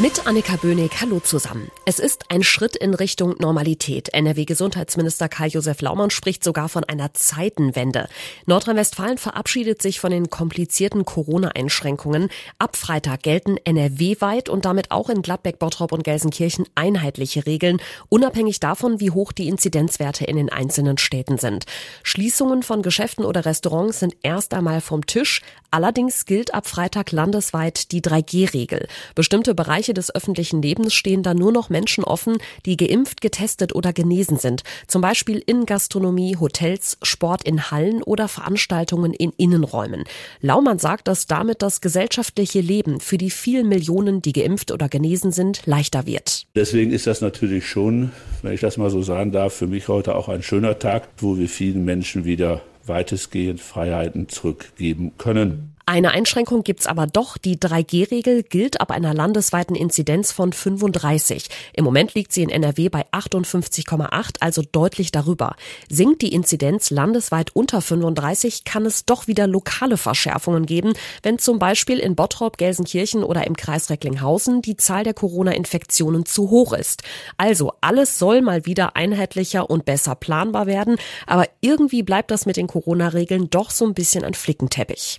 Mit Annika Böhnig, hallo zusammen. Es ist ein Schritt in Richtung Normalität. NRW-Gesundheitsminister Karl-Josef Laumann spricht sogar von einer Zeitenwende. Nordrhein-Westfalen verabschiedet sich von den komplizierten Corona-Einschränkungen. Ab Freitag gelten NRW-weit und damit auch in Gladbeck, Bottrop und Gelsenkirchen einheitliche Regeln, unabhängig davon, wie hoch die Inzidenzwerte in den einzelnen Städten sind. Schließungen von Geschäften oder Restaurants sind erst einmal vom Tisch. Allerdings gilt ab Freitag landesweit die 3G-Regel. Bestimmte Bereiche Bereiche des öffentlichen Lebens stehen da nur noch Menschen offen, die geimpft, getestet oder genesen sind. Zum Beispiel in Gastronomie, Hotels, Sport in Hallen oder Veranstaltungen in Innenräumen. Laumann sagt, dass damit das gesellschaftliche Leben für die vielen Millionen, die geimpft oder genesen sind, leichter wird. Deswegen ist das natürlich schon, wenn ich das mal so sagen darf, für mich heute auch ein schöner Tag, wo wir vielen Menschen wieder weitestgehend Freiheiten zurückgeben können. Eine Einschränkung gibt's aber doch. Die 3G-Regel gilt ab einer landesweiten Inzidenz von 35. Im Moment liegt sie in NRW bei 58,8, also deutlich darüber. Sinkt die Inzidenz landesweit unter 35, kann es doch wieder lokale Verschärfungen geben, wenn zum Beispiel in Bottrop, Gelsenkirchen oder im Kreis Recklinghausen die Zahl der Corona-Infektionen zu hoch ist. Also alles soll mal wieder einheitlicher und besser planbar werden, aber irgendwie bleibt das mit den Corona-Regeln doch so ein bisschen ein Flickenteppich.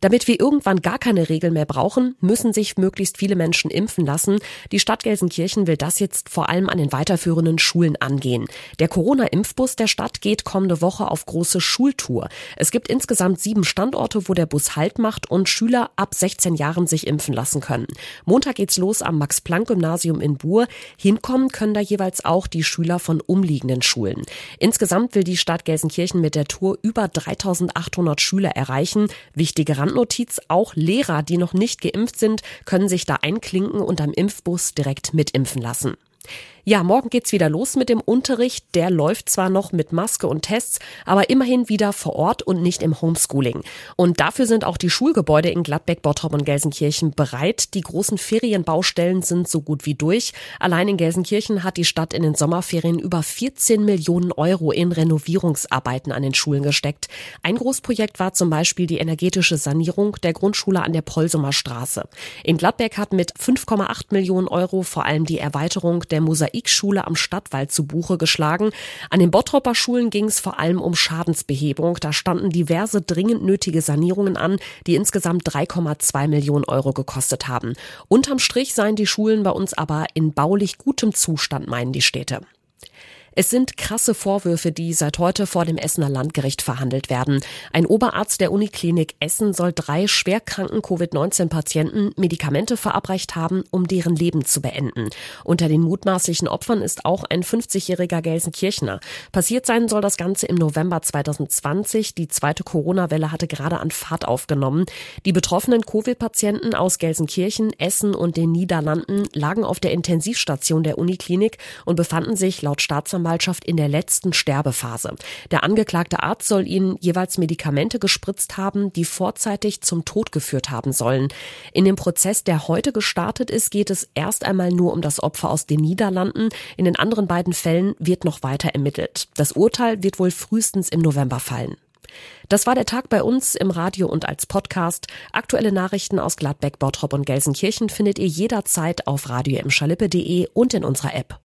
Damit wir irgendwann gar keine Regeln mehr brauchen, müssen sich möglichst viele Menschen impfen lassen. Die Stadt Gelsenkirchen will das jetzt vor allem an den weiterführenden Schulen angehen. Der Corona-Impfbus der Stadt geht kommende Woche auf große Schultour. Es gibt insgesamt sieben Standorte, wo der Bus Halt macht und Schüler ab 16 Jahren sich impfen lassen können. Montag geht's los am Max-Planck-Gymnasium in Buhr. Hinkommen können da jeweils auch die Schüler von umliegenden Schulen. Insgesamt will die Stadt Gelsenkirchen mit der Tour über 3800 Schüler erreichen. Wichtige Randnotiz, auch Lehrer, die noch nicht geimpft sind, können sich da einklinken und am Impfbus direkt mitimpfen lassen. Ja, morgen geht's wieder los mit dem Unterricht. Der läuft zwar noch mit Maske und Tests, aber immerhin wieder vor Ort und nicht im Homeschooling. Und dafür sind auch die Schulgebäude in Gladbeck, Bottrop und Gelsenkirchen bereit. Die großen Ferienbaustellen sind so gut wie durch. Allein in Gelsenkirchen hat die Stadt in den Sommerferien über 14 Millionen Euro in Renovierungsarbeiten an den Schulen gesteckt. Ein Großprojekt war zum Beispiel die energetische Sanierung der Grundschule an der Polsumer Straße. In Gladbeck hat mit 5,8 Millionen Euro vor allem die Erweiterung der Mosaik Mosaikschule am Stadtwald zu Buche geschlagen. An den Bottropper Schulen ging es vor allem um Schadensbehebung. Da standen diverse dringend nötige Sanierungen an, die insgesamt 3,2 Millionen Euro gekostet haben. Unterm Strich seien die Schulen bei uns aber in baulich gutem Zustand, meinen die Städte. Es sind krasse Vorwürfe, die seit heute vor dem Essener Landgericht verhandelt werden. Ein Oberarzt der Uniklinik Essen soll drei schwerkranken Covid-19-Patienten Medikamente verabreicht haben, um deren Leben zu beenden. Unter den mutmaßlichen Opfern ist auch ein 50-jähriger Gelsenkirchner. Passiert sein soll das Ganze im November 2020. Die zweite Corona-Welle hatte gerade an Fahrt aufgenommen. Die betroffenen Covid-Patienten aus Gelsenkirchen, Essen und den Niederlanden lagen auf der Intensivstation der Uniklinik und befanden sich laut Staatsanwalt Staatsanwaltschaft in der letzten Sterbephase. Der angeklagte Arzt soll ihnen jeweils Medikamente gespritzt haben, die vorzeitig zum Tod geführt haben sollen. In dem Prozess, der heute gestartet ist, geht es erst einmal nur um das Opfer aus den Niederlanden. In den anderen beiden Fällen wird noch weiter ermittelt. Das Urteil wird wohl frühestens im November fallen. Das war der Tag bei uns im Radio und als Podcast. Aktuelle Nachrichten aus Gladbeck, Bottrop und Gelsenkirchen findet ihr jederzeit auf radio und in unserer App.